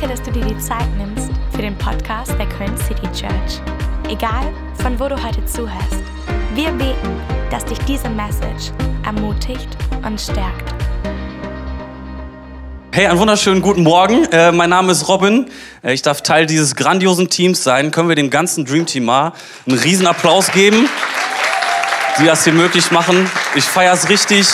Danke, dass du dir die Zeit nimmst für den Podcast der Köln City Church. Egal, von wo du heute zuhörst, wir beten, dass dich diese Message ermutigt und stärkt. Hey, einen wunderschönen guten Morgen. Äh, mein Name ist Robin. Äh, ich darf Teil dieses grandiosen Teams sein. Können wir dem ganzen Dream Team mal einen riesen Applaus geben, die das hier möglich machen. Ich feiere es richtig.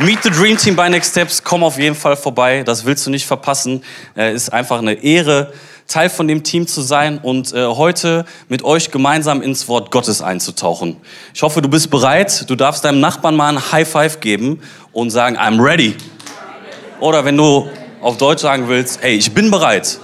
Meet the Dream Team bei Next Steps. Komm auf jeden Fall vorbei. Das willst du nicht verpassen. Äh, ist einfach eine Ehre, Teil von dem Team zu sein und äh, heute mit euch gemeinsam ins Wort Gottes einzutauchen. Ich hoffe, du bist bereit. Du darfst deinem Nachbarn mal ein High Five geben und sagen, I'm ready. Oder wenn du auf Deutsch sagen willst, hey, ich bin bereit.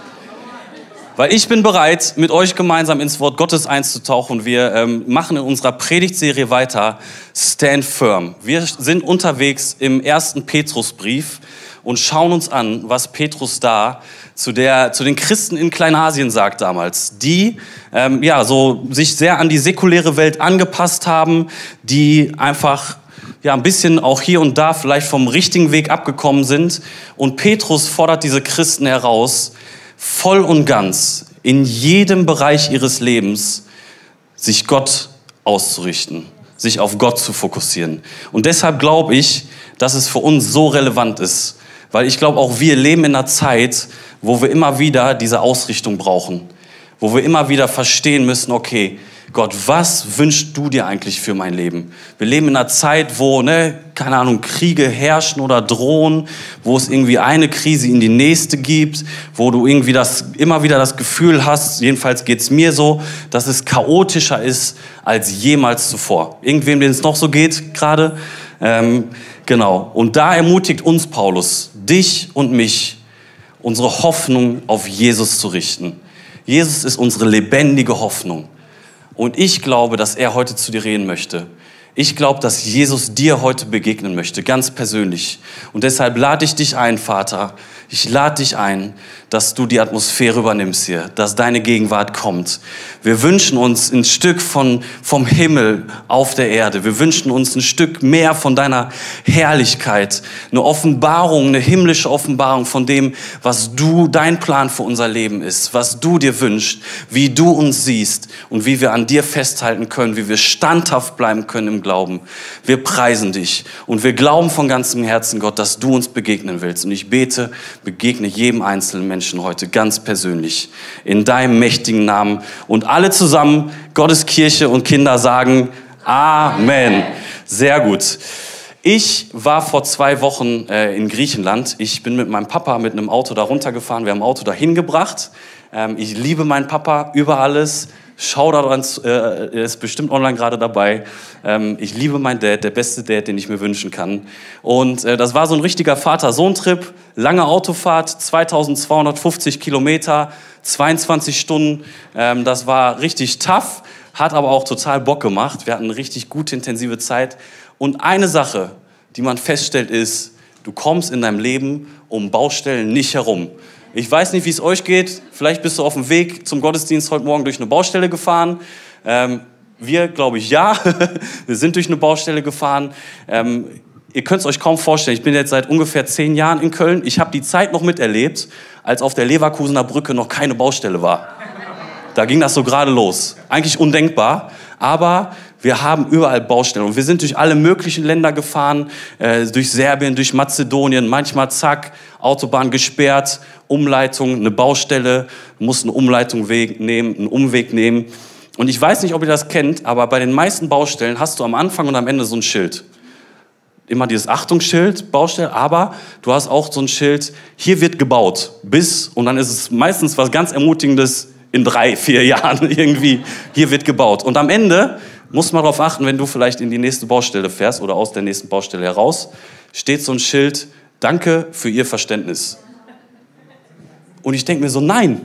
Weil ich bin bereit, mit euch gemeinsam ins Wort Gottes einzutauchen. Wir ähm, machen in unserer Predigtserie weiter Stand Firm. Wir sind unterwegs im ersten Petrusbrief und schauen uns an, was Petrus da zu, der, zu den Christen in Kleinasien sagt damals, die ähm, ja, so sich sehr an die säkuläre Welt angepasst haben, die einfach ja, ein bisschen auch hier und da vielleicht vom richtigen Weg abgekommen sind. Und Petrus fordert diese Christen heraus, voll und ganz in jedem Bereich ihres Lebens sich Gott auszurichten, sich auf Gott zu fokussieren. Und deshalb glaube ich, dass es für uns so relevant ist, weil ich glaube, auch wir leben in einer Zeit, wo wir immer wieder diese Ausrichtung brauchen, wo wir immer wieder verstehen müssen, okay, Gott, was wünschst du dir eigentlich für mein Leben? Wir leben in einer Zeit, wo, ne, keine Ahnung, Kriege herrschen oder drohen, wo es irgendwie eine Krise in die nächste gibt, wo du irgendwie das, immer wieder das Gefühl hast, jedenfalls geht's mir so, dass es chaotischer ist als jemals zuvor. Irgendwem, den es noch so geht gerade. Ähm, genau. Und da ermutigt uns Paulus, dich und mich, unsere Hoffnung auf Jesus zu richten. Jesus ist unsere lebendige Hoffnung. Und ich glaube, dass er heute zu dir reden möchte. Ich glaube, dass Jesus dir heute begegnen möchte, ganz persönlich. Und deshalb lade ich dich ein, Vater. Ich lade dich ein, dass du die Atmosphäre übernimmst hier, dass deine Gegenwart kommt. Wir wünschen uns ein Stück von, vom Himmel auf der Erde. Wir wünschen uns ein Stück mehr von deiner Herrlichkeit. Eine Offenbarung, eine himmlische Offenbarung von dem, was du, dein Plan für unser Leben ist, was du dir wünschst, wie du uns siehst und wie wir an dir festhalten können, wie wir standhaft bleiben können im Glauben. Wir preisen dich und wir glauben von ganzem Herzen, Gott, dass du uns begegnen willst. Und ich bete, begegne jedem einzelnen Menschen heute ganz persönlich in deinem mächtigen Namen. Und alle zusammen, Gottes Kirche und Kinder sagen Amen. Sehr gut. Ich war vor zwei Wochen äh, in Griechenland. Ich bin mit meinem Papa mit einem Auto da runtergefahren. Wir haben ein Auto dahin gebracht. Ähm, ich liebe meinen Papa über alles. Shoutout an, äh, er ist bestimmt online gerade dabei. Ähm, ich liebe meinen Dad, der beste Dad, den ich mir wünschen kann. Und äh, das war so ein richtiger Vater-Sohn-Trip, lange Autofahrt, 2250 Kilometer, 22 Stunden. Ähm, das war richtig tough, hat aber auch total Bock gemacht. Wir hatten eine richtig gute, intensive Zeit. Und eine Sache, die man feststellt, ist, du kommst in deinem Leben um Baustellen nicht herum. Ich weiß nicht, wie es euch geht. Vielleicht bist du auf dem Weg zum Gottesdienst heute Morgen durch eine Baustelle gefahren. Ähm, wir, glaube ich, ja. wir sind durch eine Baustelle gefahren. Ähm, ihr könnt es euch kaum vorstellen. Ich bin jetzt seit ungefähr zehn Jahren in Köln. Ich habe die Zeit noch miterlebt, als auf der Leverkusener Brücke noch keine Baustelle war. Da ging das so gerade los. Eigentlich undenkbar. Aber wir haben überall Baustellen und wir sind durch alle möglichen Länder gefahren, äh, durch Serbien, durch Mazedonien, manchmal zack, Autobahn gesperrt, Umleitung, eine Baustelle, mussten eine Umleitung nehmen, einen Umweg nehmen. Und ich weiß nicht, ob ihr das kennt, aber bei den meisten Baustellen hast du am Anfang und am Ende so ein Schild. Immer dieses Achtungsschild, Baustelle, aber du hast auch so ein Schild, hier wird gebaut, bis, und dann ist es meistens was ganz Ermutigendes, in drei, vier Jahren irgendwie, hier wird gebaut. Und am Ende muss man darauf achten, wenn du vielleicht in die nächste Baustelle fährst oder aus der nächsten Baustelle heraus, steht so ein Schild, danke für Ihr Verständnis. Und ich denke mir so, nein,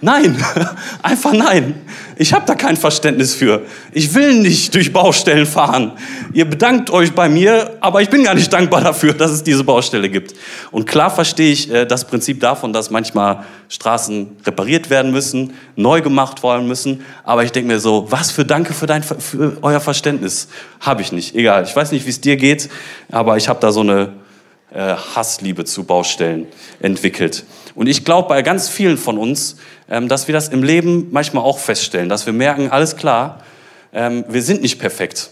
Nein, einfach nein. Ich habe da kein Verständnis für. Ich will nicht durch Baustellen fahren. Ihr bedankt euch bei mir, aber ich bin gar nicht dankbar dafür, dass es diese Baustelle gibt. Und klar verstehe ich äh, das Prinzip davon, dass manchmal Straßen repariert werden müssen, neu gemacht werden müssen. Aber ich denke mir so, was für Danke für, dein, für euer Verständnis habe ich nicht. Egal, ich weiß nicht, wie es dir geht, aber ich habe da so eine äh, Hassliebe zu Baustellen entwickelt. Und ich glaube bei ganz vielen von uns, dass wir das im Leben manchmal auch feststellen, dass wir merken, alles klar, ähm, wir sind nicht perfekt.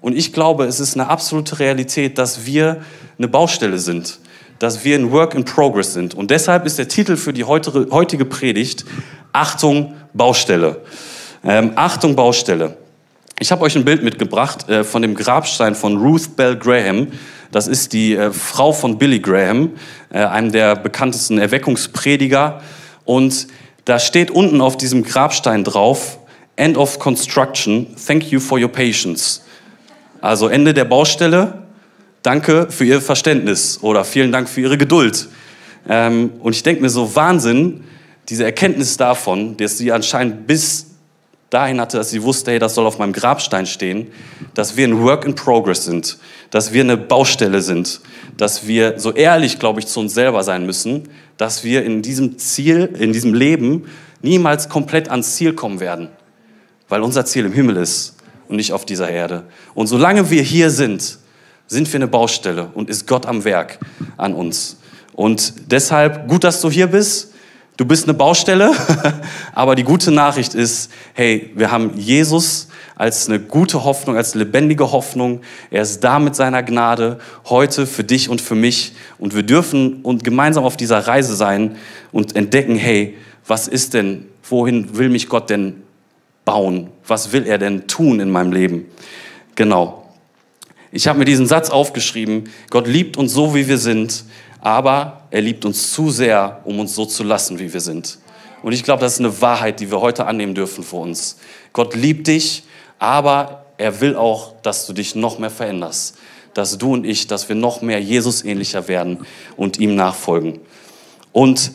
Und ich glaube, es ist eine absolute Realität, dass wir eine Baustelle sind, dass wir ein Work in Progress sind. Und deshalb ist der Titel für die heutige Predigt Achtung Baustelle. Ähm, Achtung Baustelle. Ich habe euch ein Bild mitgebracht äh, von dem Grabstein von Ruth Bell Graham. Das ist die äh, Frau von Billy Graham, äh, einem der bekanntesten Erweckungsprediger. Und da steht unten auf diesem Grabstein drauf, End of Construction, thank you for your patience. Also Ende der Baustelle, danke für Ihr Verständnis oder vielen Dank für Ihre Geduld. Ähm, und ich denke mir so, Wahnsinn, diese Erkenntnis davon, dass sie anscheinend bis dahin hatte, dass sie wusste, hey, das soll auf meinem Grabstein stehen, dass wir ein Work in Progress sind, dass wir eine Baustelle sind, dass wir so ehrlich, glaube ich, zu uns selber sein müssen, dass wir in diesem Ziel, in diesem Leben niemals komplett ans Ziel kommen werden, weil unser Ziel im Himmel ist und nicht auf dieser Erde. Und solange wir hier sind, sind wir eine Baustelle und ist Gott am Werk an uns. Und deshalb gut, dass du hier bist. Du bist eine Baustelle, aber die gute Nachricht ist, hey, wir haben Jesus als eine gute Hoffnung, als lebendige Hoffnung. Er ist da mit seiner Gnade heute für dich und für mich. Und wir dürfen und gemeinsam auf dieser Reise sein und entdecken, hey, was ist denn, wohin will mich Gott denn bauen? Was will er denn tun in meinem Leben? Genau. Ich habe mir diesen Satz aufgeschrieben, Gott liebt uns so, wie wir sind aber er liebt uns zu sehr, um uns so zu lassen, wie wir sind. Und ich glaube, das ist eine Wahrheit, die wir heute annehmen dürfen für uns. Gott liebt dich, aber er will auch, dass du dich noch mehr veränderst. Dass du und ich, dass wir noch mehr Jesus ähnlicher werden und ihm nachfolgen. Und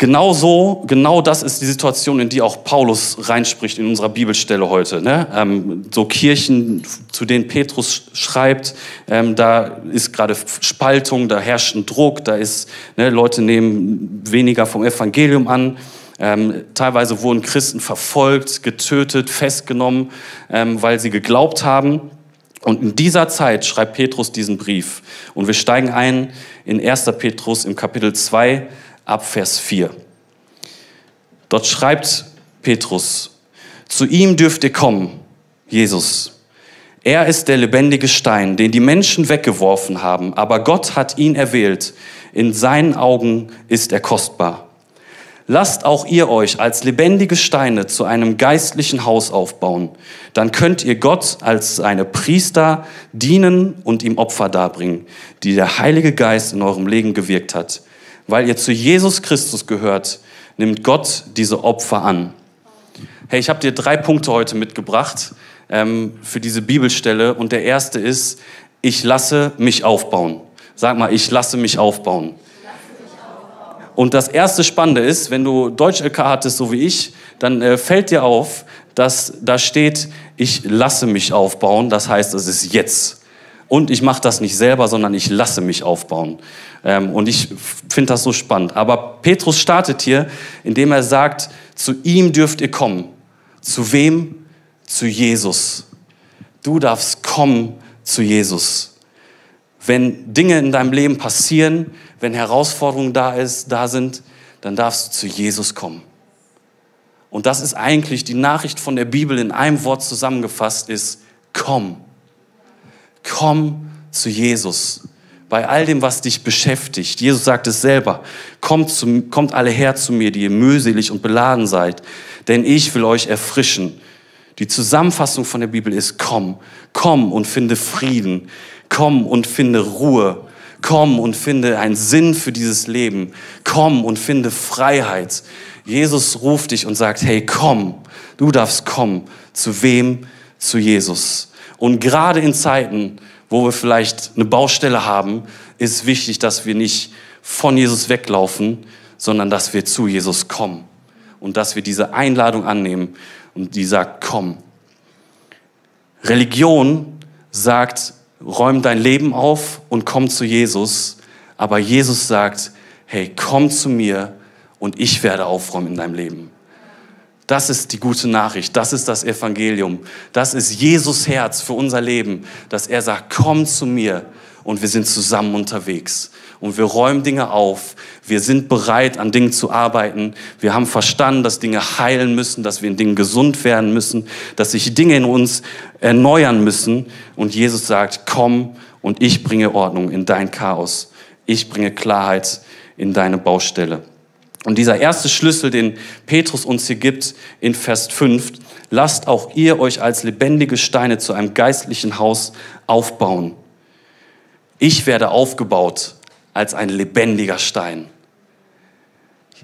Genau so, genau das ist die Situation, in die auch Paulus reinspricht in unserer Bibelstelle heute. Ne? Ähm, so Kirchen, zu denen Petrus schreibt, ähm, da ist gerade Spaltung, da herrscht ein Druck, da ist, ne, Leute nehmen weniger vom Evangelium an. Ähm, teilweise wurden Christen verfolgt, getötet, festgenommen, ähm, weil sie geglaubt haben. Und in dieser Zeit schreibt Petrus diesen Brief. Und wir steigen ein in 1. Petrus im Kapitel 2, ab Vers 4. Dort schreibt Petrus, zu ihm dürft ihr kommen, Jesus. Er ist der lebendige Stein, den die Menschen weggeworfen haben, aber Gott hat ihn erwählt. In seinen Augen ist er kostbar. Lasst auch ihr euch als lebendige Steine zu einem geistlichen Haus aufbauen. Dann könnt ihr Gott als seine Priester dienen und ihm Opfer darbringen, die der Heilige Geist in eurem Leben gewirkt hat. Weil ihr zu Jesus Christus gehört, nimmt Gott diese Opfer an. Hey, ich habe dir drei Punkte heute mitgebracht ähm, für diese Bibelstelle. Und der erste ist, ich lasse mich aufbauen. Sag mal, ich lasse mich aufbauen. Und das erste Spannende ist, wenn du Deutsch-LK hattest, so wie ich, dann äh, fällt dir auf, dass da steht, ich lasse mich aufbauen. Das heißt, es ist jetzt. Und ich mache das nicht selber, sondern ich lasse mich aufbauen. Ähm, und ich finde das so spannend. Aber Petrus startet hier, indem er sagt, zu ihm dürft ihr kommen. Zu wem? Zu Jesus. Du darfst kommen zu Jesus. Wenn Dinge in deinem Leben passieren, wenn Herausforderungen da, ist, da sind, dann darfst du zu Jesus kommen. Und das ist eigentlich die Nachricht von der Bibel in einem Wort zusammengefasst, ist komm. Komm zu Jesus bei all dem, was dich beschäftigt. Jesus sagt es selber, kommt, zu, kommt alle her zu mir, die ihr mühselig und beladen seid, denn ich will euch erfrischen. Die Zusammenfassung von der Bibel ist, komm, komm und finde Frieden, komm und finde Ruhe, komm und finde einen Sinn für dieses Leben, komm und finde Freiheit. Jesus ruft dich und sagt, hey, komm, du darfst kommen. Zu wem? Zu Jesus. Und gerade in Zeiten, wo wir vielleicht eine Baustelle haben, ist wichtig, dass wir nicht von Jesus weglaufen, sondern dass wir zu Jesus kommen und dass wir diese Einladung annehmen und die sagt, komm. Religion sagt, räum dein Leben auf und komm zu Jesus, aber Jesus sagt, hey, komm zu mir und ich werde aufräumen in deinem Leben. Das ist die gute Nachricht, das ist das Evangelium, das ist Jesus Herz für unser Leben, dass er sagt, komm zu mir und wir sind zusammen unterwegs. Und wir räumen Dinge auf. Wir sind bereit, an Dingen zu arbeiten. Wir haben verstanden, dass Dinge heilen müssen, dass wir in Dingen gesund werden müssen, dass sich Dinge in uns erneuern müssen. Und Jesus sagt, komm und ich bringe Ordnung in dein Chaos. Ich bringe Klarheit in deine Baustelle. Und dieser erste Schlüssel, den Petrus uns hier gibt in Vers 5, lasst auch ihr euch als lebendige Steine zu einem geistlichen Haus aufbauen. Ich werde aufgebaut als ein lebendiger Stein.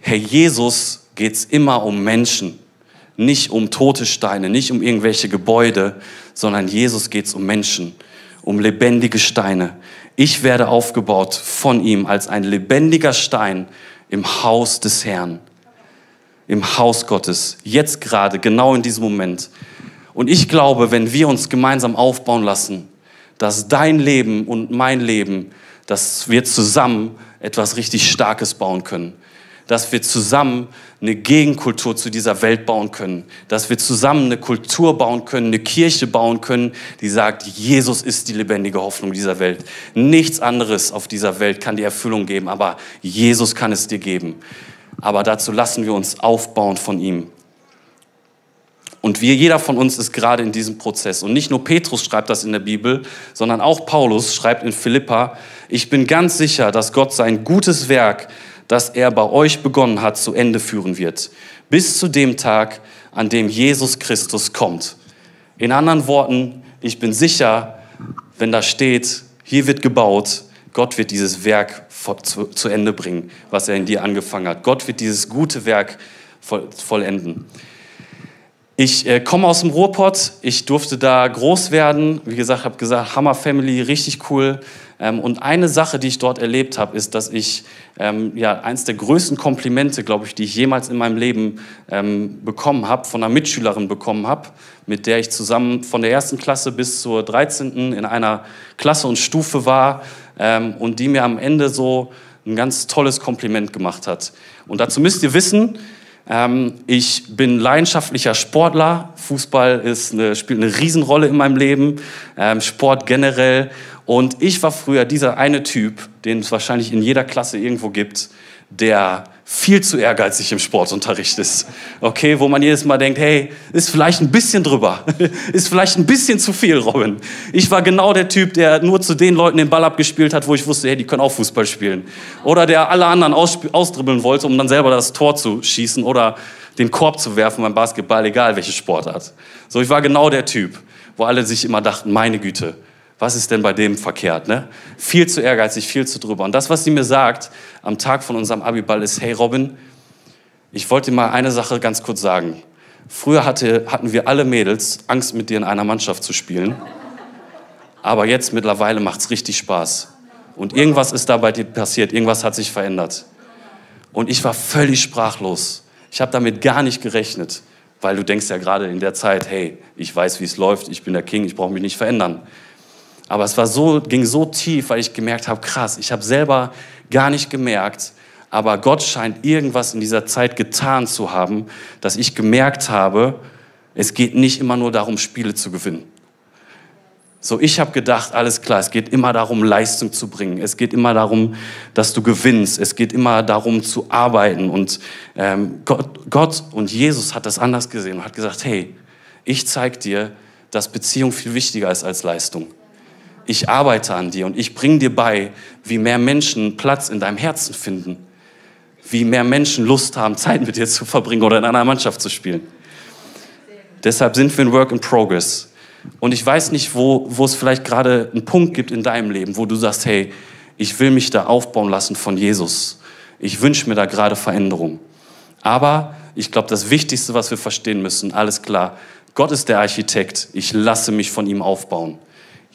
Herr Jesus geht es immer um Menschen, nicht um tote Steine, nicht um irgendwelche Gebäude, sondern Jesus geht es um Menschen, um lebendige Steine. Ich werde aufgebaut von ihm als ein lebendiger Stein im Haus des Herrn, im Haus Gottes, jetzt gerade, genau in diesem Moment. Und ich glaube, wenn wir uns gemeinsam aufbauen lassen, dass dein Leben und mein Leben, dass wir zusammen etwas richtig Starkes bauen können dass wir zusammen eine Gegenkultur zu dieser Welt bauen können, dass wir zusammen eine Kultur bauen können, eine Kirche bauen können, die sagt, Jesus ist die lebendige Hoffnung dieser Welt. Nichts anderes auf dieser Welt kann die Erfüllung geben, aber Jesus kann es dir geben. Aber dazu lassen wir uns aufbauen von ihm. Und wir, jeder von uns ist gerade in diesem Prozess. Und nicht nur Petrus schreibt das in der Bibel, sondern auch Paulus schreibt in Philippa, ich bin ganz sicher, dass Gott sein gutes Werk das er bei euch begonnen hat, zu Ende führen wird. Bis zu dem Tag, an dem Jesus Christus kommt. In anderen Worten, ich bin sicher, wenn da steht, hier wird gebaut, Gott wird dieses Werk zu, Ende bringen, was er in dir angefangen hat. Gott wird dieses gute Werk vollenden. Ich äh, komme aus dem Ruhrpott, ich durfte da groß werden. Wie gesagt, habe gesagt, Hammer Family, richtig cool. Ähm, und eine Sache, die ich dort erlebt habe, ist, dass ich ähm, ja, eins der größten Komplimente, glaube ich, die ich jemals in meinem Leben ähm, bekommen habe, von einer Mitschülerin bekommen habe, mit der ich zusammen von der ersten Klasse bis zur 13. in einer Klasse und Stufe war ähm, und die mir am Ende so ein ganz tolles Kompliment gemacht hat. Und dazu müsst ihr wissen, ähm, ich bin leidenschaftlicher Sportler. Fußball ist eine, spielt eine Riesenrolle in meinem Leben. Ähm, Sport generell. Und ich war früher dieser eine Typ, den es wahrscheinlich in jeder Klasse irgendwo gibt, der viel zu ehrgeizig im Sportunterricht ist. Okay, wo man jedes Mal denkt, hey, ist vielleicht ein bisschen drüber, ist vielleicht ein bisschen zu viel, Robin. Ich war genau der Typ, der nur zu den Leuten den Ball abgespielt hat, wo ich wusste, hey, die können auch Fußball spielen. Oder der alle anderen ausdribbeln wollte, um dann selber das Tor zu schießen oder den Korb zu werfen beim Basketball, egal welche Sportart. So, ich war genau der Typ, wo alle sich immer dachten, meine Güte, was ist denn bei dem verkehrt? Ne? Viel zu ehrgeizig, viel zu drüber. Und das, was sie mir sagt am Tag von unserem Abiball, ist, hey Robin, ich wollte dir mal eine Sache ganz kurz sagen. Früher hatte, hatten wir alle Mädels Angst, mit dir in einer Mannschaft zu spielen. Aber jetzt mittlerweile macht es richtig Spaß. Und irgendwas ist da bei dir passiert, irgendwas hat sich verändert. Und ich war völlig sprachlos. Ich habe damit gar nicht gerechnet, weil du denkst ja gerade in der Zeit, hey, ich weiß, wie es läuft, ich bin der King, ich brauche mich nicht verändern. Aber es war so, ging so tief, weil ich gemerkt habe, krass, ich habe selber gar nicht gemerkt, aber Gott scheint irgendwas in dieser Zeit getan zu haben, dass ich gemerkt habe, es geht nicht immer nur darum, Spiele zu gewinnen. So, ich habe gedacht, alles klar, es geht immer darum, Leistung zu bringen. Es geht immer darum, dass du gewinnst. Es geht immer darum, zu arbeiten. Und ähm, Gott, Gott und Jesus hat das anders gesehen und hat gesagt, hey, ich zeige dir, dass Beziehung viel wichtiger ist als Leistung ich arbeite an dir und ich bringe dir bei, wie mehr Menschen Platz in deinem Herzen finden, wie mehr Menschen Lust haben, Zeit mit dir zu verbringen oder in einer Mannschaft zu spielen. Deshalb sind wir in Work in Progress. Und ich weiß nicht, wo, wo es vielleicht gerade einen Punkt gibt in deinem Leben, wo du sagst, hey, ich will mich da aufbauen lassen von Jesus. Ich wünsche mir da gerade Veränderung. Aber ich glaube, das Wichtigste, was wir verstehen müssen, alles klar, Gott ist der Architekt. Ich lasse mich von ihm aufbauen.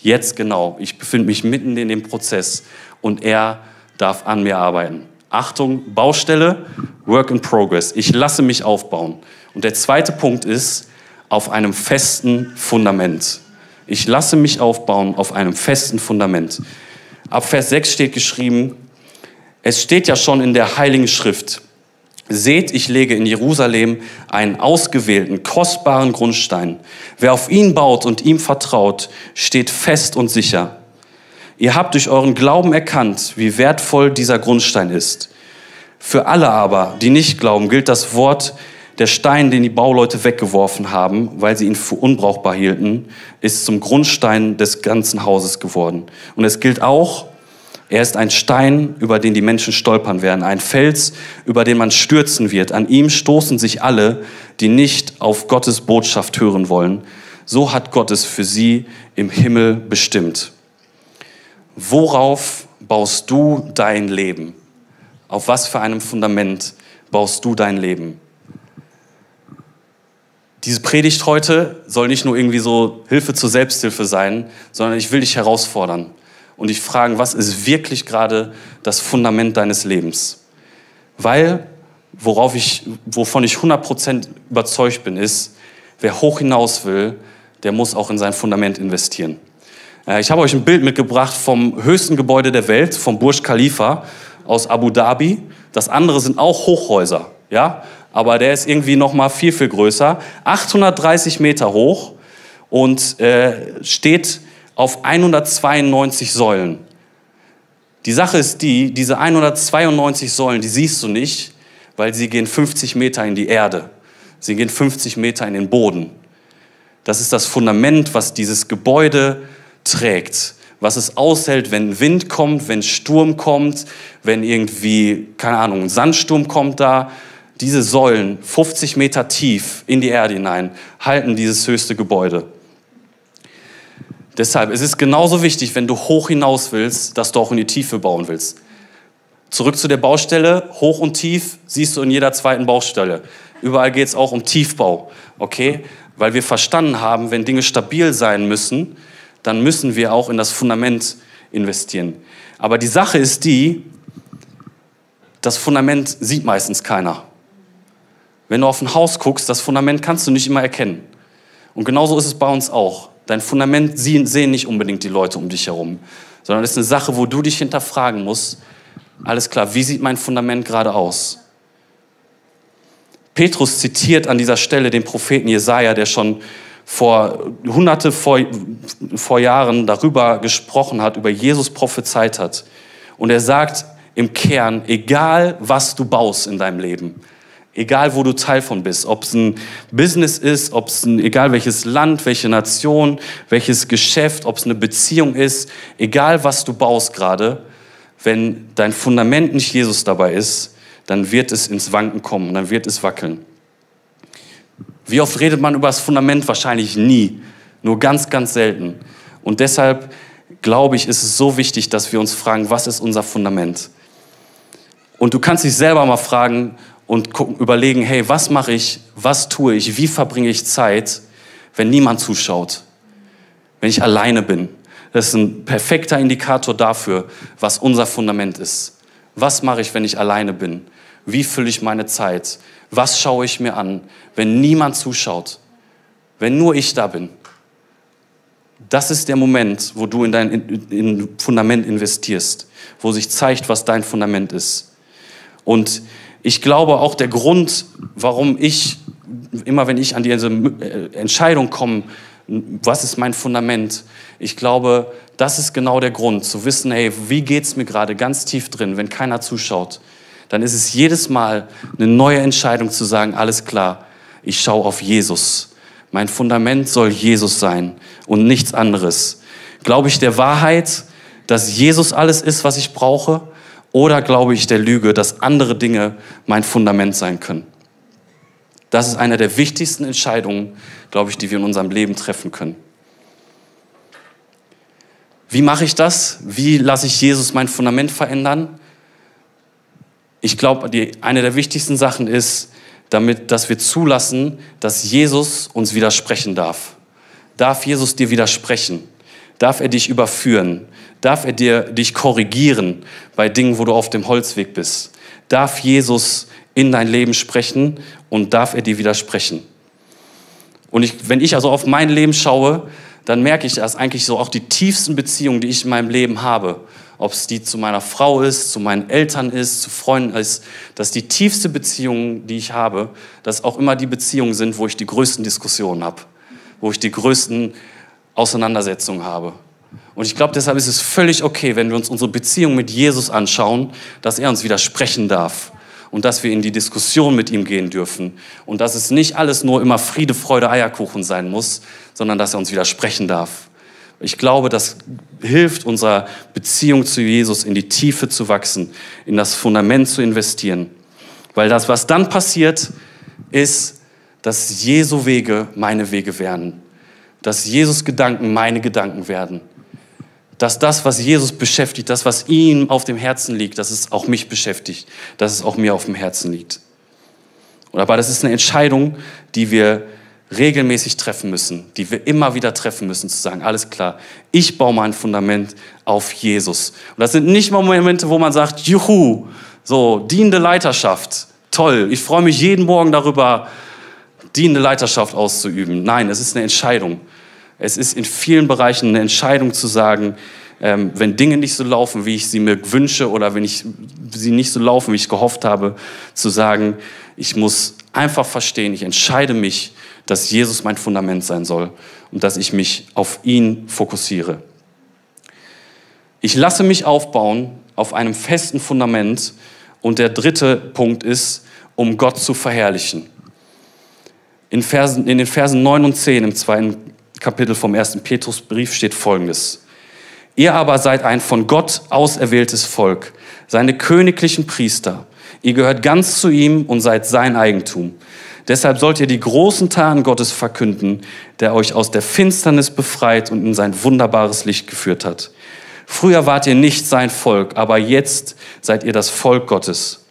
Jetzt genau. Ich befinde mich mitten in dem Prozess und er darf an mir arbeiten. Achtung, Baustelle, Work in Progress. Ich lasse mich aufbauen. Und der zweite Punkt ist, auf einem festen Fundament. Ich lasse mich aufbauen auf einem festen Fundament. Ab Vers 6 steht geschrieben, es steht ja schon in der Heiligen Schrift, Seht, ich lege in Jerusalem einen ausgewählten, kostbaren Grundstein. Wer auf ihn baut und ihm vertraut, steht fest und sicher. Ihr habt durch euren Glauben erkannt, wie wertvoll dieser Grundstein ist. Für alle aber, die nicht glauben, gilt das Wort, der Stein, den die Bauleute weggeworfen haben, weil sie ihn für unbrauchbar hielten, ist zum Grundstein des ganzen Hauses geworden. Und es gilt auch, er ist ein Stein, über den die Menschen stolpern werden, ein Fels, über den man stürzen wird. An ihm stoßen sich alle, die nicht auf Gottes Botschaft hören wollen. So hat Gott es für sie im Himmel bestimmt. Worauf baust du dein Leben? Auf was für einem Fundament baust du dein Leben? Diese Predigt heute soll nicht nur irgendwie so Hilfe zur Selbsthilfe sein, sondern ich will dich herausfordern und dich fragen, was ist wirklich gerade das Fundament deines Lebens? Weil, worauf ich, wovon ich 100% überzeugt bin, ist, wer hoch hinaus will, der muss auch in sein Fundament investieren. Äh, ich habe euch ein Bild mitgebracht vom höchsten Gebäude der Welt, vom Burj Khalifa aus Abu Dhabi. Das andere sind auch Hochhäuser, ja, aber der ist irgendwie noch mal viel viel größer, 830 Meter hoch und äh, steht auf 192 Säulen. Die Sache ist die, diese 192 Säulen, die siehst du nicht, weil sie gehen 50 Meter in die Erde. Sie gehen 50 Meter in den Boden. Das ist das Fundament, was dieses Gebäude trägt, was es aushält, wenn Wind kommt, wenn Sturm kommt, wenn irgendwie, keine Ahnung, ein Sandsturm kommt da. Diese Säulen, 50 Meter tief in die Erde hinein, halten dieses höchste Gebäude. Deshalb es ist es genauso wichtig, wenn du hoch hinaus willst, dass du auch in die Tiefe bauen willst. Zurück zu der Baustelle, hoch und tief siehst du in jeder zweiten Baustelle. Überall geht es auch um Tiefbau, okay? Weil wir verstanden haben, wenn Dinge stabil sein müssen, dann müssen wir auch in das Fundament investieren. Aber die Sache ist die, das Fundament sieht meistens keiner. Wenn du auf ein Haus guckst, das Fundament kannst du nicht immer erkennen. Und genauso ist es bei uns auch. Dein Fundament sehen nicht unbedingt die Leute um dich herum, sondern es ist eine Sache, wo du dich hinterfragen musst. Alles klar, wie sieht mein Fundament gerade aus? Petrus zitiert an dieser Stelle den Propheten Jesaja, der schon vor hunderte vor, vor Jahren darüber gesprochen hat, über Jesus prophezeit hat. Und er sagt im Kern, egal was du baust in deinem Leben, Egal, wo du Teil von bist. Ob es ein Business ist, ob es ein, egal welches Land, welche Nation, welches Geschäft, ob es eine Beziehung ist. Egal, was du baust gerade. Wenn dein Fundament nicht Jesus dabei ist, dann wird es ins Wanken kommen, dann wird es wackeln. Wie oft redet man über das Fundament? Wahrscheinlich nie. Nur ganz, ganz selten. Und deshalb glaube ich, ist es so wichtig, dass wir uns fragen, was ist unser Fundament? Und du kannst dich selber mal fragen, und gucken, überlegen, hey, was mache ich, was tue ich, wie verbringe ich Zeit, wenn niemand zuschaut, wenn ich alleine bin. Das ist ein perfekter Indikator dafür, was unser Fundament ist. Was mache ich, wenn ich alleine bin? Wie fülle ich meine Zeit? Was schaue ich mir an, wenn niemand zuschaut? Wenn nur ich da bin? Das ist der Moment, wo du in dein in Fundament investierst, wo sich zeigt, was dein Fundament ist. Und ich glaube auch der Grund, warum ich, immer wenn ich an diese äh, Entscheidung komme, was ist mein Fundament? Ich glaube, das ist genau der Grund, zu wissen, hey, wie geht's mir gerade ganz tief drin, wenn keiner zuschaut? Dann ist es jedes Mal eine neue Entscheidung zu sagen, alles klar, ich schaue auf Jesus. Mein Fundament soll Jesus sein und nichts anderes. Glaube ich der Wahrheit, dass Jesus alles ist, was ich brauche? Oder glaube ich der Lüge, dass andere Dinge mein Fundament sein können? Das ist eine der wichtigsten Entscheidungen, glaube ich, die wir in unserem Leben treffen können. Wie mache ich das? Wie lasse ich Jesus mein Fundament verändern? Ich glaube, eine der wichtigsten Sachen ist, damit, dass wir zulassen, dass Jesus uns widersprechen darf. Darf Jesus dir widersprechen? Darf er dich überführen? Darf er dir, dich korrigieren bei Dingen, wo du auf dem Holzweg bist? Darf Jesus in dein Leben sprechen und darf er dir widersprechen? Und ich, wenn ich also auf mein Leben schaue, dann merke ich, dass eigentlich so auch die tiefsten Beziehungen, die ich in meinem Leben habe, ob es die zu meiner Frau ist, zu meinen Eltern ist, zu Freunden ist, dass die tiefste Beziehungen, die ich habe, dass auch immer die Beziehungen sind, wo ich die größten Diskussionen habe, wo ich die größten Auseinandersetzungen habe. Und ich glaube, deshalb ist es völlig okay, wenn wir uns unsere Beziehung mit Jesus anschauen, dass er uns widersprechen darf und dass wir in die Diskussion mit ihm gehen dürfen und dass es nicht alles nur immer Friede, Freude, Eierkuchen sein muss, sondern dass er uns widersprechen darf. Ich glaube, das hilft unserer Beziehung zu Jesus in die Tiefe zu wachsen, in das Fundament zu investieren. Weil das, was dann passiert, ist, dass Jesu Wege meine Wege werden. Dass Jesus Gedanken meine Gedanken werden. Dass das, was Jesus beschäftigt, das, was ihm auf dem Herzen liegt, dass es auch mich beschäftigt, dass es auch mir auf dem Herzen liegt. Aber das ist eine Entscheidung, die wir regelmäßig treffen müssen, die wir immer wieder treffen müssen, zu sagen, alles klar, ich baue mein Fundament auf Jesus. Und das sind nicht mal Momente, wo man sagt, juhu, so, dienende Leiterschaft, toll, ich freue mich jeden Morgen darüber, dienende Leiterschaft auszuüben. Nein, es ist eine Entscheidung. Es ist in vielen Bereichen eine Entscheidung zu sagen, ähm, wenn Dinge nicht so laufen, wie ich sie mir wünsche oder wenn ich sie nicht so laufen, wie ich gehofft habe, zu sagen, ich muss einfach verstehen, ich entscheide mich, dass Jesus mein Fundament sein soll und dass ich mich auf ihn fokussiere. Ich lasse mich aufbauen auf einem festen Fundament und der dritte Punkt ist, um Gott zu verherrlichen. In, Versen, in den Versen 9 und 10 im zweiten Kapitel vom ersten Petrusbrief steht folgendes. Ihr aber seid ein von Gott auserwähltes Volk, seine königlichen Priester. Ihr gehört ganz zu ihm und seid sein Eigentum. Deshalb sollt ihr die großen Taten Gottes verkünden, der euch aus der Finsternis befreit und in sein wunderbares Licht geführt hat. Früher wart ihr nicht sein Volk, aber jetzt seid ihr das Volk Gottes.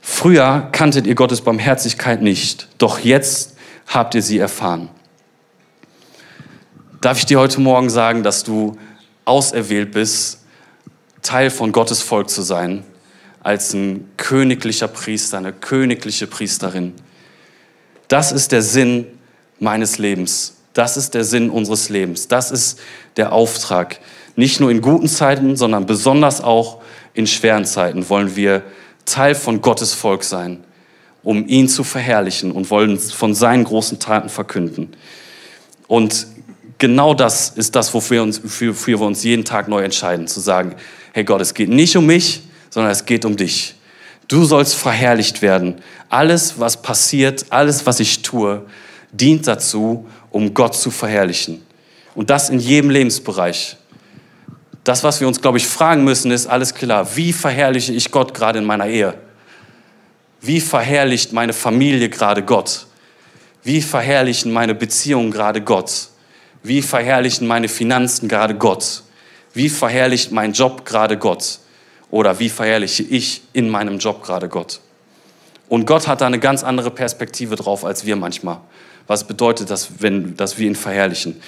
Früher kanntet ihr Gottes Barmherzigkeit nicht, doch jetzt habt ihr sie erfahren. Darf ich dir heute Morgen sagen, dass du auserwählt bist, Teil von Gottes Volk zu sein, als ein königlicher Priester, eine königliche Priesterin? Das ist der Sinn meines Lebens. Das ist der Sinn unseres Lebens. Das ist der Auftrag. Nicht nur in guten Zeiten, sondern besonders auch in schweren Zeiten wollen wir Teil von Gottes Volk sein, um ihn zu verherrlichen und wollen von seinen großen Taten verkünden. Und genau das ist das, wofür wir uns, wofür wir uns jeden Tag neu entscheiden, zu sagen, hey Gott, es geht nicht um mich, sondern es geht um dich. Du sollst verherrlicht werden. Alles, was passiert, alles, was ich tue, dient dazu, um Gott zu verherrlichen. Und das in jedem Lebensbereich. Das, was wir uns, glaube ich, fragen müssen, ist alles klar. Wie verherrliche ich Gott gerade in meiner Ehe? Wie verherrlicht meine Familie gerade Gott? Wie verherrlichen meine Beziehungen gerade Gott? Wie verherrlichen meine Finanzen gerade Gott? Wie verherrlicht mein Job gerade Gott? Oder wie verherrliche ich in meinem Job gerade Gott? Und Gott hat da eine ganz andere Perspektive drauf als wir manchmal. Was bedeutet das, wenn, dass wir ihn verherrlichen?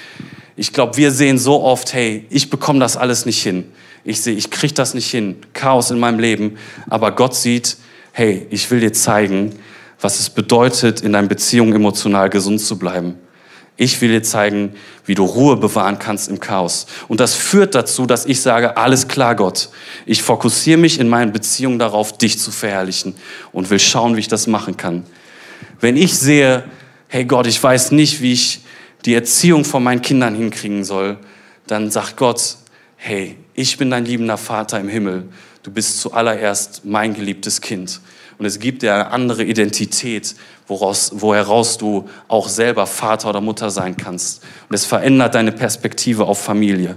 Ich glaube, wir sehen so oft, hey, ich bekomme das alles nicht hin. Ich sehe, ich kriege das nicht hin. Chaos in meinem Leben. Aber Gott sieht, hey, ich will dir zeigen, was es bedeutet, in deinen Beziehungen emotional gesund zu bleiben. Ich will dir zeigen, wie du Ruhe bewahren kannst im Chaos. Und das führt dazu, dass ich sage, alles klar, Gott. Ich fokussiere mich in meinen Beziehungen darauf, dich zu verherrlichen und will schauen, wie ich das machen kann. Wenn ich sehe, hey Gott, ich weiß nicht, wie ich die Erziehung von meinen Kindern hinkriegen soll, dann sagt Gott, hey, ich bin dein liebender Vater im Himmel. Du bist zuallererst mein geliebtes Kind. Und es gibt dir eine andere Identität, woraus, woheraus du auch selber Vater oder Mutter sein kannst. Und es verändert deine Perspektive auf Familie.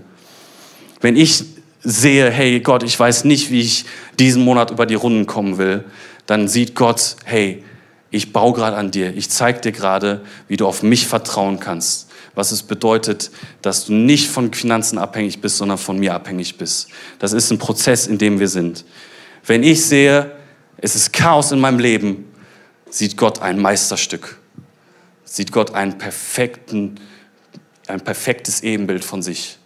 Wenn ich sehe, hey Gott, ich weiß nicht, wie ich diesen Monat über die Runden kommen will, dann sieht Gott, hey, ich baue gerade an dir, ich zeige dir gerade, wie du auf mich vertrauen kannst. Was es bedeutet, dass du nicht von Finanzen abhängig bist, sondern von mir abhängig bist. Das ist ein Prozess, in dem wir sind. Wenn ich sehe, es ist Chaos in meinem Leben, sieht Gott ein Meisterstück. Sieht Gott einen perfekten, ein perfektes Ebenbild von sich.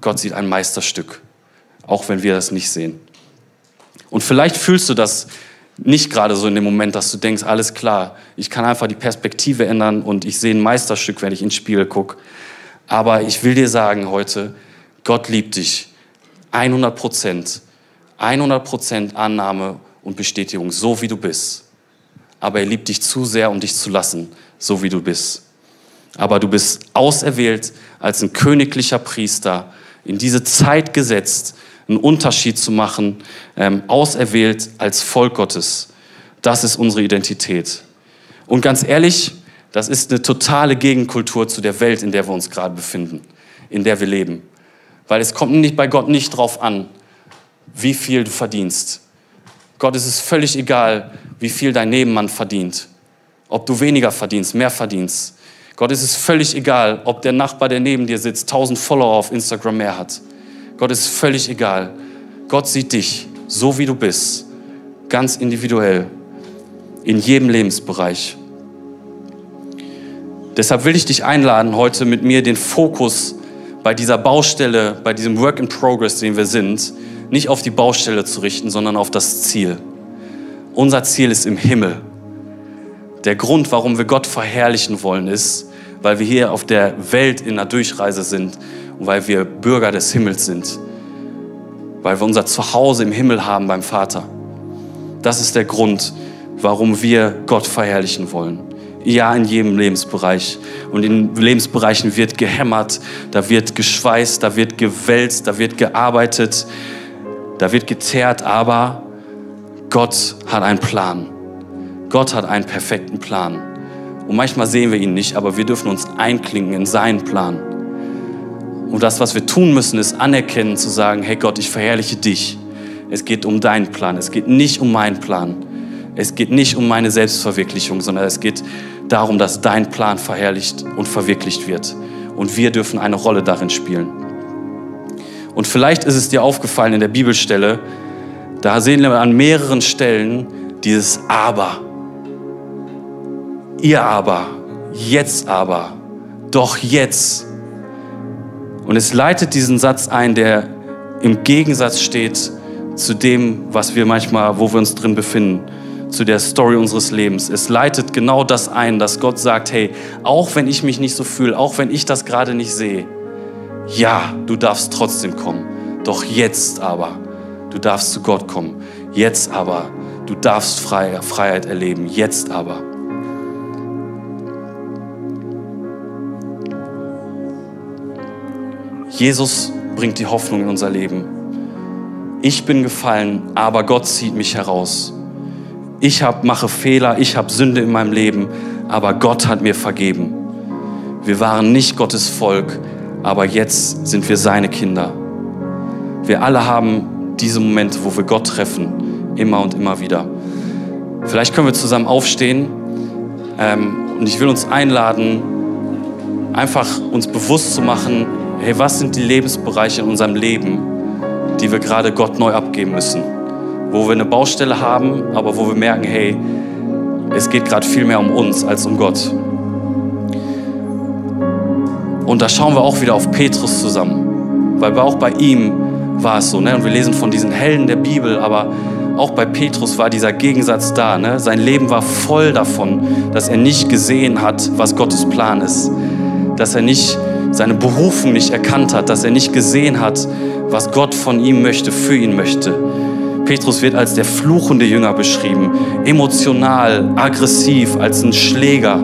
Gott sieht ein Meisterstück, auch wenn wir das nicht sehen. Und vielleicht fühlst du das nicht gerade so in dem Moment, dass du denkst, alles klar, ich kann einfach die Perspektive ändern und ich sehe ein Meisterstück, wenn ich ins Spiegel gucke. Aber ich will dir sagen heute, Gott liebt dich. 100 Prozent. 100 Prozent Annahme und Bestätigung, so wie du bist. Aber er liebt dich zu sehr, um dich zu lassen, so wie du bist. Aber du bist auserwählt als ein königlicher Priester in diese Zeit gesetzt, einen Unterschied zu machen, ähm, auserwählt als Volk Gottes. Das ist unsere Identität. Und ganz ehrlich, das ist eine totale Gegenkultur zu der Welt, in der wir uns gerade befinden, in der wir leben. Weil es kommt nicht bei Gott nicht drauf an, wie viel du verdienst. Gott ist es völlig egal, wie viel dein Nebenmann verdient. Ob du weniger verdienst, mehr verdienst. Gott ist es völlig egal, ob der Nachbar, der neben dir sitzt, 1000 Follower auf Instagram mehr hat. Gott ist völlig egal. Gott sieht dich so, wie du bist. Ganz individuell. In jedem Lebensbereich. Deshalb will ich dich einladen, heute mit mir den Fokus bei dieser Baustelle, bei diesem Work in Progress, den wir sind, nicht auf die Baustelle zu richten, sondern auf das Ziel. Unser Ziel ist im Himmel. Der Grund, warum wir Gott verherrlichen wollen, ist, weil wir hier auf der Welt in einer Durchreise sind und weil wir Bürger des Himmels sind. Weil wir unser Zuhause im Himmel haben beim Vater. Das ist der Grund, warum wir Gott verherrlichen wollen. Ja, in jedem Lebensbereich. Und in Lebensbereichen wird gehämmert, da wird geschweißt, da wird gewälzt, da wird gearbeitet, da wird gezerrt, aber Gott hat einen Plan. Gott hat einen perfekten Plan. Und manchmal sehen wir ihn nicht, aber wir dürfen uns einklinken in seinen Plan. Und das, was wir tun müssen, ist anerkennen, zu sagen, hey Gott, ich verherrliche dich. Es geht um deinen Plan. Es geht nicht um meinen Plan. Es geht nicht um meine Selbstverwirklichung, sondern es geht darum, dass dein Plan verherrlicht und verwirklicht wird. Und wir dürfen eine Rolle darin spielen. Und vielleicht ist es dir aufgefallen in der Bibelstelle, da sehen wir an mehreren Stellen dieses Aber. Ihr aber, jetzt aber, doch jetzt. Und es leitet diesen Satz ein, der im Gegensatz steht zu dem, was wir manchmal, wo wir uns drin befinden, zu der Story unseres Lebens. Es leitet genau das ein, dass Gott sagt, hey, auch wenn ich mich nicht so fühle, auch wenn ich das gerade nicht sehe, ja, du darfst trotzdem kommen. Doch jetzt aber, du darfst zu Gott kommen. Jetzt aber, du darfst Freiheit erleben. Jetzt aber. Jesus bringt die Hoffnung in unser Leben. Ich bin gefallen, aber Gott zieht mich heraus. Ich hab, mache Fehler, ich habe Sünde in meinem Leben, aber Gott hat mir vergeben. Wir waren nicht Gottes Volk, aber jetzt sind wir seine Kinder. Wir alle haben diese Momente, wo wir Gott treffen, immer und immer wieder. Vielleicht können wir zusammen aufstehen ähm, und ich will uns einladen, einfach uns bewusst zu machen, hey, was sind die Lebensbereiche in unserem Leben, die wir gerade Gott neu abgeben müssen? Wo wir eine Baustelle haben, aber wo wir merken, hey, es geht gerade viel mehr um uns als um Gott. Und da schauen wir auch wieder auf Petrus zusammen, weil auch bei ihm war es so. Ne? Und wir lesen von diesen Helden der Bibel, aber auch bei Petrus war dieser Gegensatz da. Ne? Sein Leben war voll davon, dass er nicht gesehen hat, was Gottes Plan ist. Dass er nicht seine Berufung nicht erkannt hat, dass er nicht gesehen hat, was Gott von ihm möchte, für ihn möchte. Petrus wird als der fluchende Jünger beschrieben, emotional, aggressiv, als ein Schläger.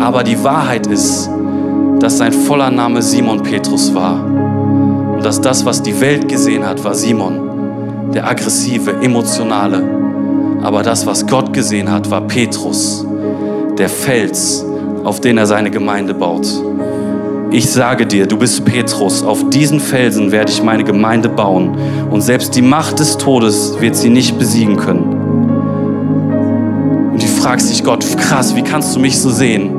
Aber die Wahrheit ist, dass sein voller Name Simon Petrus war. Und dass das, was die Welt gesehen hat, war Simon, der aggressive, emotionale. Aber das, was Gott gesehen hat, war Petrus, der Fels, auf den er seine Gemeinde baut. Ich sage dir, du bist Petrus, auf diesen Felsen werde ich meine Gemeinde bauen und selbst die Macht des Todes wird sie nicht besiegen können. Und du fragst dich, Gott, krass, wie kannst du mich so sehen?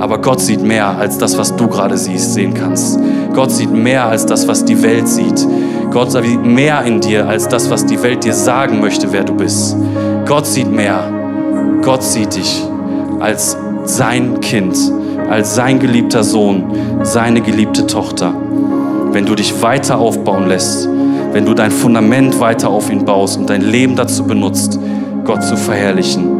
Aber Gott sieht mehr als das, was du gerade siehst, sehen kannst. Gott sieht mehr als das, was die Welt sieht. Gott sieht mehr in dir als das, was die Welt dir sagen möchte, wer du bist. Gott sieht mehr. Gott sieht dich als sein Kind als sein geliebter Sohn, seine geliebte Tochter. Wenn du dich weiter aufbauen lässt, wenn du dein Fundament weiter auf ihn baust und dein Leben dazu benutzt, Gott zu verherrlichen.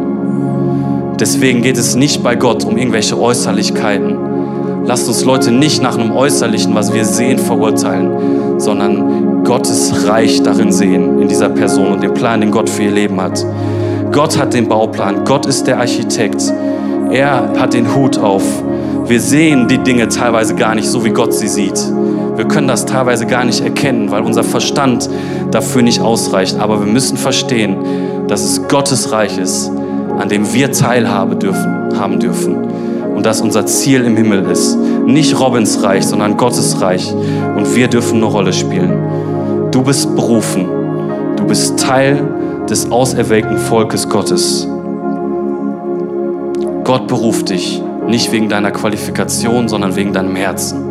Deswegen geht es nicht bei Gott um irgendwelche Äußerlichkeiten. Lasst uns Leute nicht nach einem Äußerlichen, was wir sehen, verurteilen, sondern Gottes Reich darin sehen, in dieser Person und dem Plan, den Gott für ihr Leben hat. Gott hat den Bauplan, Gott ist der Architekt. Er hat den Hut auf. Wir sehen die Dinge teilweise gar nicht so, wie Gott sie sieht. Wir können das teilweise gar nicht erkennen, weil unser Verstand dafür nicht ausreicht. Aber wir müssen verstehen, dass es Gottes Reich ist, an dem wir Teilhabe dürfen, haben dürfen. Und dass unser Ziel im Himmel ist. Nicht Robins Reich, sondern Gottes Reich. Und wir dürfen eine Rolle spielen. Du bist berufen. Du bist Teil des auserwählten Volkes Gottes. Gott beruft dich nicht wegen deiner Qualifikation, sondern wegen deinem Herzen.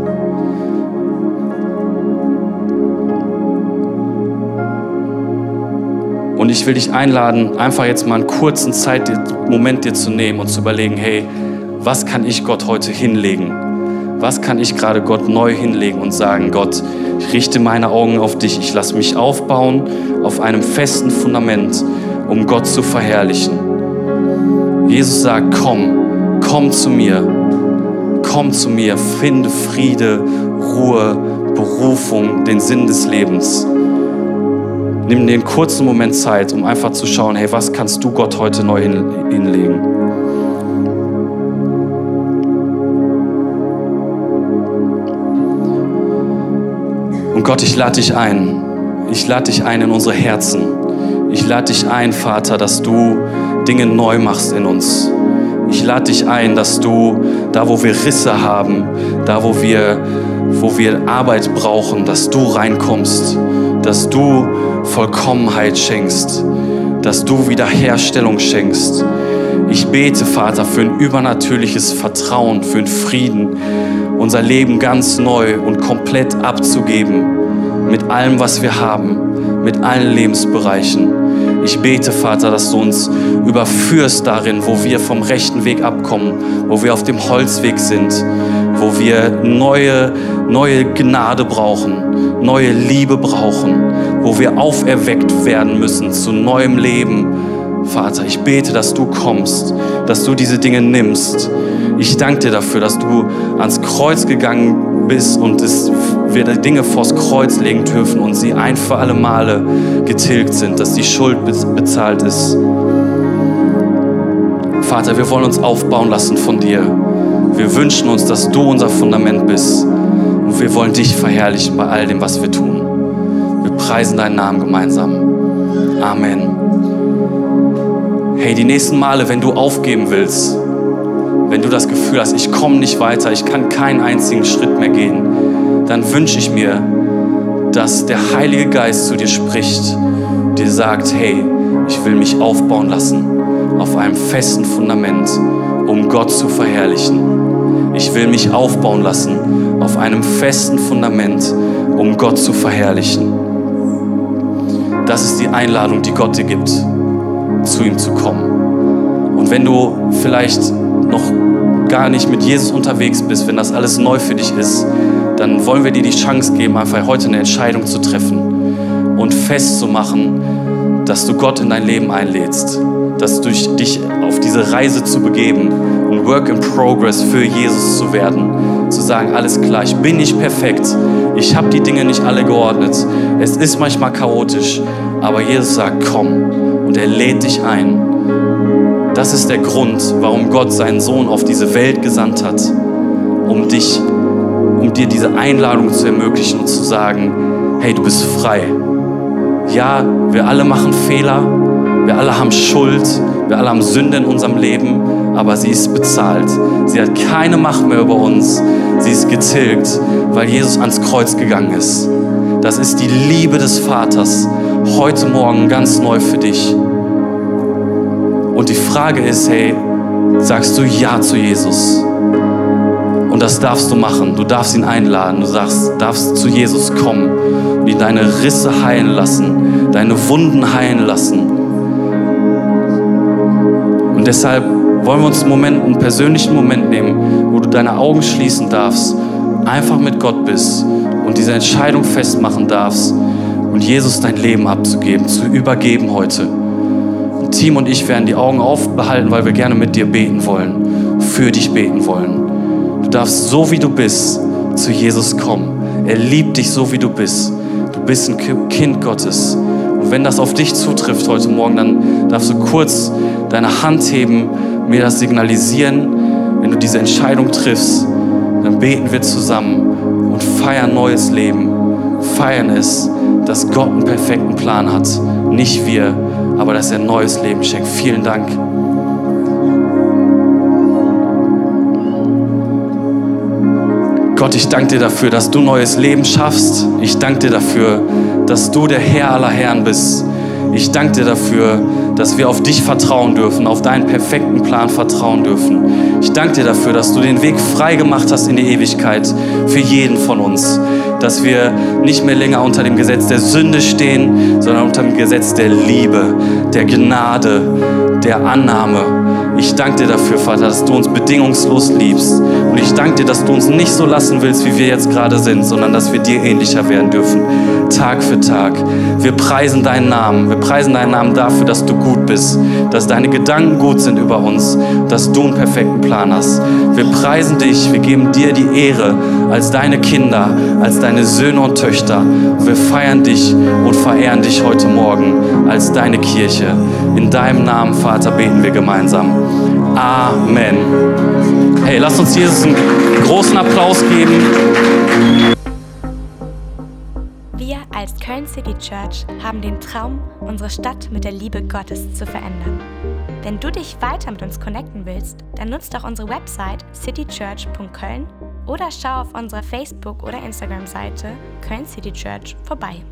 Und ich will dich einladen, einfach jetzt mal einen kurzen Zeitmoment dir zu nehmen und zu überlegen, hey, was kann ich Gott heute hinlegen? Was kann ich gerade Gott neu hinlegen und sagen, Gott, ich richte meine Augen auf dich, ich lasse mich aufbauen auf einem festen Fundament, um Gott zu verherrlichen. Jesus sagt, komm, komm zu mir, komm zu mir, finde Friede, Ruhe, Berufung, den Sinn des Lebens. Nimm dir einen kurzen Moment Zeit, um einfach zu schauen, hey, was kannst du Gott heute neu hinlegen? Und Gott, ich lade dich ein. Ich lade dich ein in unsere Herzen. Ich lade dich ein, Vater, dass du Dinge neu machst in uns. Ich lade dich ein, dass du da, wo wir Risse haben, da, wo wir, wo wir Arbeit brauchen, dass du reinkommst, dass du Vollkommenheit schenkst, dass du Wiederherstellung schenkst. Ich bete, Vater, für ein übernatürliches Vertrauen, für einen Frieden, unser Leben ganz neu und komplett abzugeben mit allem, was wir haben, mit allen Lebensbereichen. Ich bete, Vater, dass du uns überführst darin, wo wir vom rechten Weg abkommen, wo wir auf dem Holzweg sind, wo wir neue, neue Gnade brauchen, neue Liebe brauchen, wo wir auferweckt werden müssen zu neuem Leben. Vater, ich bete, dass du kommst, dass du diese Dinge nimmst. Ich danke dir dafür, dass du ans Kreuz gegangen bist und es, wir Dinge vors Kreuz legen dürfen und sie ein für alle Male getilgt sind, dass die Schuld bezahlt ist. Vater, wir wollen uns aufbauen lassen von dir. Wir wünschen uns, dass du unser Fundament bist. Und wir wollen dich verherrlichen bei all dem, was wir tun. Wir preisen deinen Namen gemeinsam. Amen. Hey, die nächsten Male, wenn du aufgeben willst, wenn du das Gefühl hast, ich komme nicht weiter, ich kann keinen einzigen Schritt mehr gehen, dann wünsche ich mir, dass der Heilige Geist zu dir spricht, dir sagt, hey, ich will mich aufbauen lassen auf einem festen Fundament, um Gott zu verherrlichen. Ich will mich aufbauen lassen auf einem festen Fundament, um Gott zu verherrlichen. Das ist die Einladung, die Gott dir gibt, zu ihm zu kommen. Und wenn du vielleicht noch gar nicht mit Jesus unterwegs bist, wenn das alles neu für dich ist, dann wollen wir dir die Chance geben, einfach heute eine Entscheidung zu treffen und festzumachen, dass du Gott in dein Leben einlädst, dass du dich auf diese Reise zu begeben Work in Progress für Jesus zu werden, zu sagen, alles klar, ich bin nicht perfekt, ich habe die Dinge nicht alle geordnet, es ist manchmal chaotisch, aber Jesus sagt, komm und er lädt dich ein. Das ist der Grund, warum Gott seinen Sohn auf diese Welt gesandt hat, um dich, um dir diese Einladung zu ermöglichen und zu sagen, hey, du bist frei. Ja, wir alle machen Fehler, wir alle haben Schuld, wir alle haben Sünde in unserem Leben, aber sie ist bezahlt. Sie hat keine Macht mehr über uns. Sie ist getilgt, weil Jesus ans Kreuz gegangen ist. Das ist die Liebe des Vaters heute Morgen ganz neu für dich. Und die Frage ist, hey, sagst du Ja zu Jesus? Und das darfst du machen. Du darfst ihn einladen. Du sagst, darfst zu Jesus kommen und ihn deine Risse heilen lassen, deine Wunden heilen lassen. Und deshalb wollen wir uns einen Moment, einen persönlichen Moment nehmen, wo du deine Augen schließen darfst, einfach mit Gott bist und diese Entscheidung festmachen darfst und Jesus dein Leben abzugeben, zu übergeben heute. Team und ich werden die Augen aufbehalten, weil wir gerne mit dir beten wollen, für dich beten wollen. Du darfst so wie du bist zu Jesus kommen. Er liebt dich so wie du bist. Du bist ein Kind Gottes. Und wenn das auf dich zutrifft heute Morgen, dann darfst du kurz deine Hand heben, mir das signalisieren. Wenn du diese Entscheidung triffst, dann beten wir zusammen und feiern neues Leben, feiern es, dass Gott einen perfekten Plan hat. Nicht wir, aber dass er neues Leben schenkt. Vielen Dank. Gott, ich danke dir dafür, dass du neues Leben schaffst. Ich danke dir dafür, dass du der Herr aller Herren bist. Ich danke dir dafür, dass wir auf dich vertrauen dürfen, auf deinen perfekten Plan vertrauen dürfen. Ich danke dir dafür, dass du den Weg frei gemacht hast in die Ewigkeit für jeden von uns. Dass wir nicht mehr länger unter dem Gesetz der Sünde stehen, sondern unter dem Gesetz der Liebe, der Gnade, der Annahme. Ich danke dir dafür, Vater, dass du uns bedingungslos liebst. Und ich danke dir, dass du uns nicht so lassen willst, wie wir jetzt gerade sind, sondern dass wir dir ähnlicher werden dürfen. Tag für Tag. Wir preisen deinen Namen. Wir preisen deinen Namen dafür, dass du gut bist, dass deine Gedanken gut sind über uns, dass du einen perfekten Plan hast. Wir preisen dich. Wir geben dir die Ehre als deine Kinder, als deine Söhne und Töchter. Wir feiern dich und verehren dich heute Morgen als deine Kirche. In deinem Namen, Vater, beten wir gemeinsam. Amen. Hey, lass uns Jesus einen großen Applaus geben. Wir als Köln City Church haben den Traum, unsere Stadt mit der Liebe Gottes zu verändern. Wenn du dich weiter mit uns connecten willst, dann nutzt doch unsere Website citychurch.köln oder schau auf unserer Facebook- oder Instagram-Seite Köln City Church vorbei.